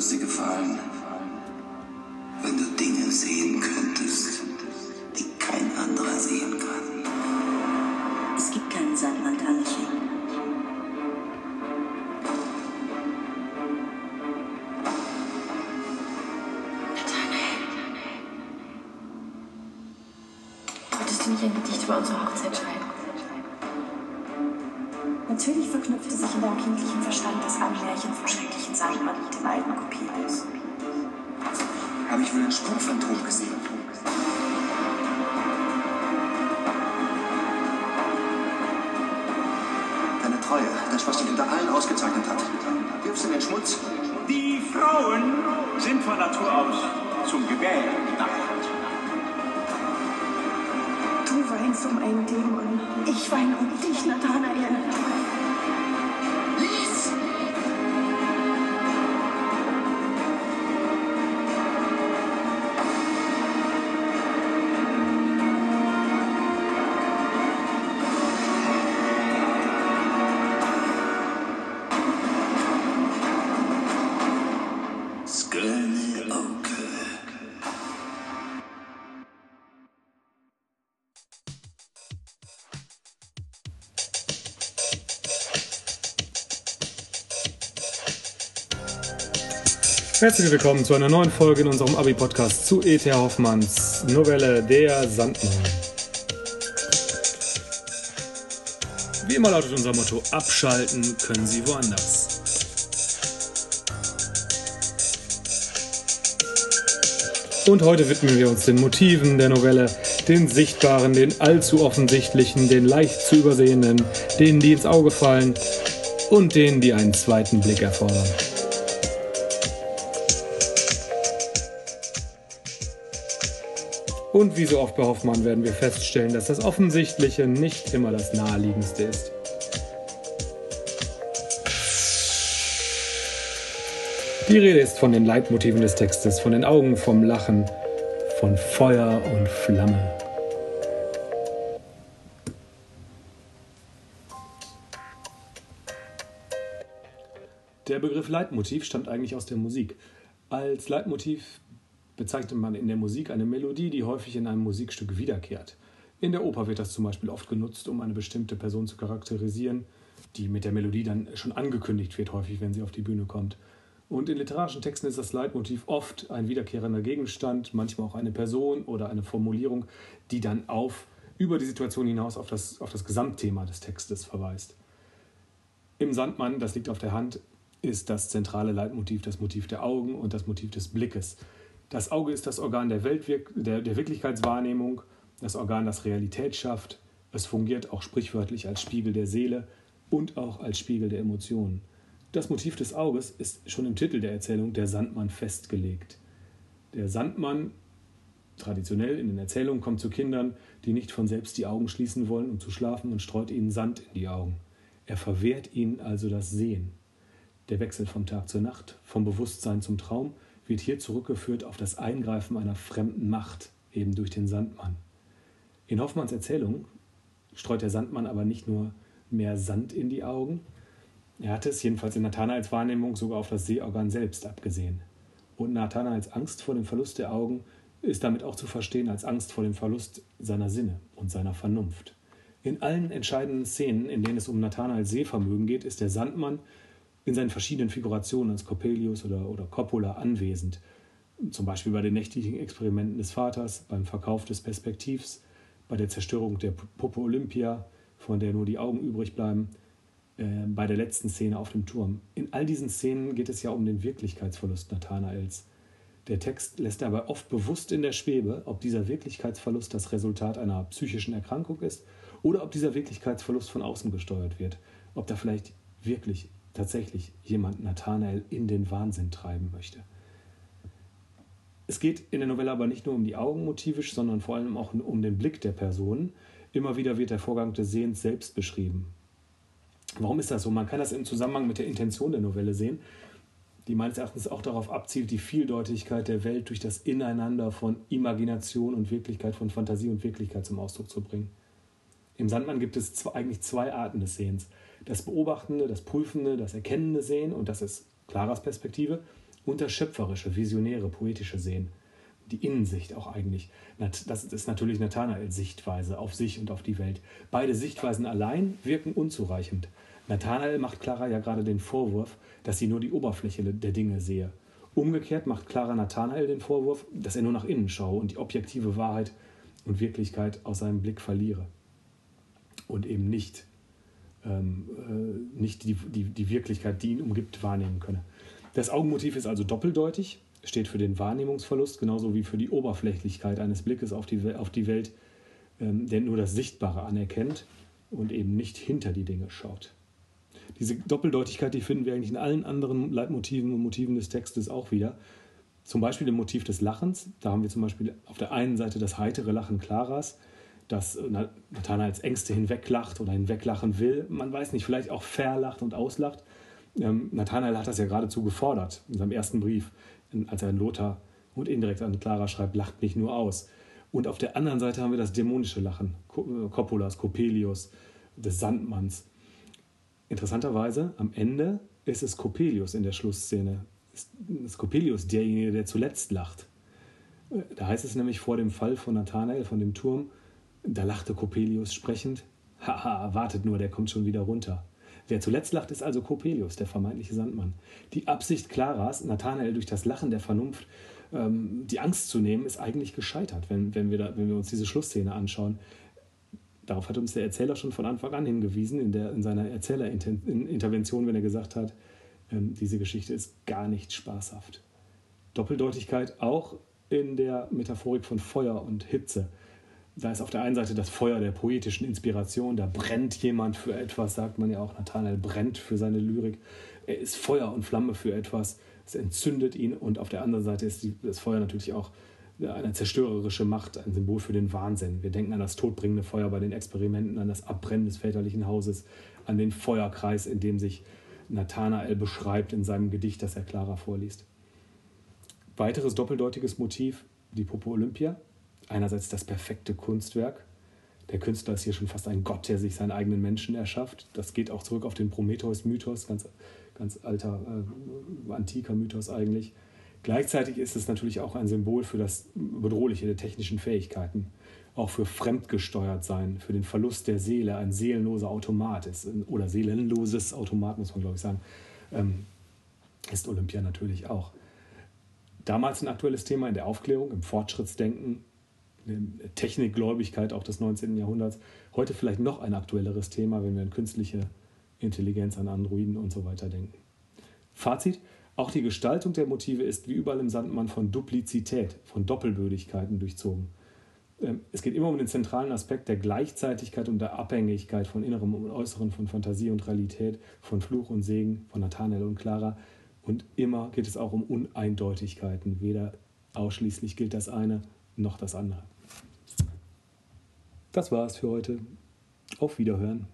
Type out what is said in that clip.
es dir gefallen, wenn du Dinge sehen könntest, die kein anderer sehen kann. Es gibt keinen Sandmann, Tanashi. Wolltest du nicht ein Gedicht über unsere Hochzeit schreiben? Natürlich verknüpfte sich in deinem kindlichen Verstand das Anmärchen vom schrecklichen Sandmann mit dem alten. Habe ich wohl ein Sprungphantom gesehen? Deine Treue, das, was dich unter allen ausgezeichnet hat. Wirfst in den Schmutz? Die Frauen sind von Natur aus zum Gebären gedacht. Du weinst um einen Dämon. Ich weine um dich, Nathanael. Herzlich willkommen zu einer neuen Folge in unserem Abi-Podcast zu E.T. Hoffmanns Novelle Der Sandmann. Wie immer lautet unser Motto: Abschalten können Sie woanders. Und heute widmen wir uns den Motiven der Novelle, den sichtbaren, den allzu offensichtlichen, den leicht zu übersehenden, denen, die ins Auge fallen und denen, die einen zweiten Blick erfordern. Und wie so oft bei Hoffmann werden wir feststellen, dass das Offensichtliche nicht immer das Naheliegendste ist. Die Rede ist von den Leitmotiven des Textes, von den Augen, vom Lachen, von Feuer und Flamme. Der Begriff Leitmotiv stammt eigentlich aus der Musik. Als Leitmotiv bezeichnet man in der Musik eine Melodie, die häufig in einem Musikstück wiederkehrt. In der Oper wird das zum Beispiel oft genutzt, um eine bestimmte Person zu charakterisieren, die mit der Melodie dann schon angekündigt wird, häufig, wenn sie auf die Bühne kommt. Und in literarischen Texten ist das Leitmotiv oft ein wiederkehrender Gegenstand, manchmal auch eine Person oder eine Formulierung, die dann auf über die Situation hinaus auf das, auf das Gesamtthema des Textes verweist. Im Sandmann, das liegt auf der Hand, ist das zentrale Leitmotiv das Motiv der Augen und das Motiv des Blickes. Das Auge ist das Organ der, Weltwirk der, der Wirklichkeitswahrnehmung, das Organ, das Realität schafft. Es fungiert auch sprichwörtlich als Spiegel der Seele und auch als Spiegel der Emotionen. Das Motiv des Auges ist schon im Titel der Erzählung der Sandmann festgelegt. Der Sandmann, traditionell in den Erzählungen, kommt zu Kindern, die nicht von selbst die Augen schließen wollen, um zu schlafen, und streut ihnen Sand in die Augen. Er verwehrt ihnen also das Sehen. Der Wechsel vom Tag zur Nacht, vom Bewusstsein zum Traum, wird hier zurückgeführt auf das Eingreifen einer fremden Macht, eben durch den Sandmann. In Hoffmanns Erzählung streut der Sandmann aber nicht nur mehr Sand in die Augen, er hatte es jedenfalls in Nathanaels Wahrnehmung sogar auf das Sehorgan selbst abgesehen. Und Nathanaels Angst vor dem Verlust der Augen ist damit auch zu verstehen als Angst vor dem Verlust seiner Sinne und seiner Vernunft. In allen entscheidenden Szenen, in denen es um Nathanaels Sehvermögen geht, ist der Sandmann in seinen verschiedenen Figurationen als Coppelius oder, oder Coppola anwesend. Zum Beispiel bei den nächtlichen Experimenten des Vaters, beim Verkauf des Perspektivs, bei der Zerstörung der Puppe Olympia, von der nur die Augen übrig bleiben, äh, bei der letzten Szene auf dem Turm. In all diesen Szenen geht es ja um den Wirklichkeitsverlust Nathanaels. Der Text lässt dabei oft bewusst in der Schwebe, ob dieser Wirklichkeitsverlust das Resultat einer psychischen Erkrankung ist oder ob dieser Wirklichkeitsverlust von außen gesteuert wird. Ob da vielleicht wirklich tatsächlich jemand Nathanael in den Wahnsinn treiben möchte. Es geht in der Novelle aber nicht nur um die Augen motivisch, sondern vor allem auch um den Blick der Person. Immer wieder wird der Vorgang des Sehens selbst beschrieben. Warum ist das so? Man kann das im Zusammenhang mit der Intention der Novelle sehen, die meines Erachtens auch darauf abzielt, die Vieldeutigkeit der Welt durch das Ineinander von Imagination und Wirklichkeit, von Fantasie und Wirklichkeit zum Ausdruck zu bringen. Im Sandmann gibt es eigentlich zwei Arten des Sehens. Das beobachtende, das prüfende, das erkennende Sehen, und das ist Claras Perspektive, und das schöpferische, visionäre, poetische Sehen. Die Innensicht auch eigentlich. Das ist natürlich Nathanaels Sichtweise auf sich und auf die Welt. Beide Sichtweisen allein wirken unzureichend. Nathanael macht Clara ja gerade den Vorwurf, dass sie nur die Oberfläche der Dinge sehe. Umgekehrt macht Clara Nathanael den Vorwurf, dass er nur nach innen schaue und die objektive Wahrheit und Wirklichkeit aus seinem Blick verliere. Und eben nicht, ähm, äh, nicht die, die, die Wirklichkeit, die ihn umgibt, wahrnehmen könne. Das Augenmotiv ist also doppeldeutig, steht für den Wahrnehmungsverlust, genauso wie für die Oberflächlichkeit eines Blickes auf die, auf die Welt, ähm, der nur das Sichtbare anerkennt und eben nicht hinter die Dinge schaut. Diese Doppeldeutigkeit, die finden wir eigentlich in allen anderen Leitmotiven und Motiven des Textes auch wieder. Zum Beispiel im Motiv des Lachens. Da haben wir zum Beispiel auf der einen Seite das heitere Lachen Claras, das Nathanael als Ängste hinweglacht oder hinweglachen will. Man weiß nicht, vielleicht auch verlacht und auslacht. Ähm, Nathanael hat das ja geradezu gefordert in seinem ersten Brief, als er an Lothar und indirekt an Clara schreibt, lacht nicht nur aus. Und auf der anderen Seite haben wir das dämonische Lachen Coppolas, Coppelius, des Sandmanns. Interessanterweise, am Ende ist es Coppelius in der Schlussszene. Ist Coppelius derjenige, der zuletzt lacht. Da heißt es nämlich vor dem Fall von Nathanael, von dem Turm, da lachte Coppelius sprechend. Haha, wartet nur, der kommt schon wieder runter. Wer zuletzt lacht, ist also Coppelius, der vermeintliche Sandmann. Die Absicht Claras, Nathanael durch das Lachen der Vernunft ähm, die Angst zu nehmen, ist eigentlich gescheitert, wenn, wenn, wir da, wenn wir uns diese Schlussszene anschauen. Darauf hat uns der Erzähler schon von Anfang an hingewiesen, in, der, in seiner Erzählerintervention, wenn er gesagt hat, ähm, diese Geschichte ist gar nicht spaßhaft. Doppeldeutigkeit auch in der Metaphorik von Feuer und Hitze. Da ist auf der einen Seite das Feuer der poetischen Inspiration, da brennt jemand für etwas, sagt man ja auch, Nathanael brennt für seine Lyrik. Er ist Feuer und Flamme für etwas, es entzündet ihn und auf der anderen Seite ist das Feuer natürlich auch eine zerstörerische Macht, ein Symbol für den Wahnsinn. Wir denken an das todbringende Feuer bei den Experimenten, an das Abbrennen des väterlichen Hauses, an den Feuerkreis, in dem sich Nathanael beschreibt in seinem Gedicht, das er Clara vorliest. Weiteres doppeldeutiges Motiv, die Popo Olympia. Einerseits das perfekte Kunstwerk. Der Künstler ist hier schon fast ein Gott, der sich seinen eigenen Menschen erschafft. Das geht auch zurück auf den Prometheus-Mythos, ganz, ganz alter, äh, antiker Mythos eigentlich. Gleichzeitig ist es natürlich auch ein Symbol für das Bedrohliche der technischen Fähigkeiten, auch für fremdgesteuert sein, für den Verlust der Seele, ein seelenloser Automat ist, oder seelenloses Automat, muss man glaube ich sagen, ähm, ist Olympia natürlich auch. Damals ein aktuelles Thema in der Aufklärung, im Fortschrittsdenken, Technikgläubigkeit auch des 19. Jahrhunderts. Heute vielleicht noch ein aktuelleres Thema, wenn wir an künstliche Intelligenz, an Androiden und so weiter denken. Fazit, auch die Gestaltung der Motive ist wie überall im Sandmann von Duplizität, von Doppelbödigkeiten durchzogen. Ähm, es geht immer um den zentralen Aspekt der Gleichzeitigkeit und der Abhängigkeit von Innerem und Äußerem, von Fantasie und Realität, von Fluch und Segen, von Nathanael und Clara. Und immer geht es auch um Uneindeutigkeiten. Weder ausschließlich gilt das eine noch das andere. Das war es für heute. Auf Wiederhören.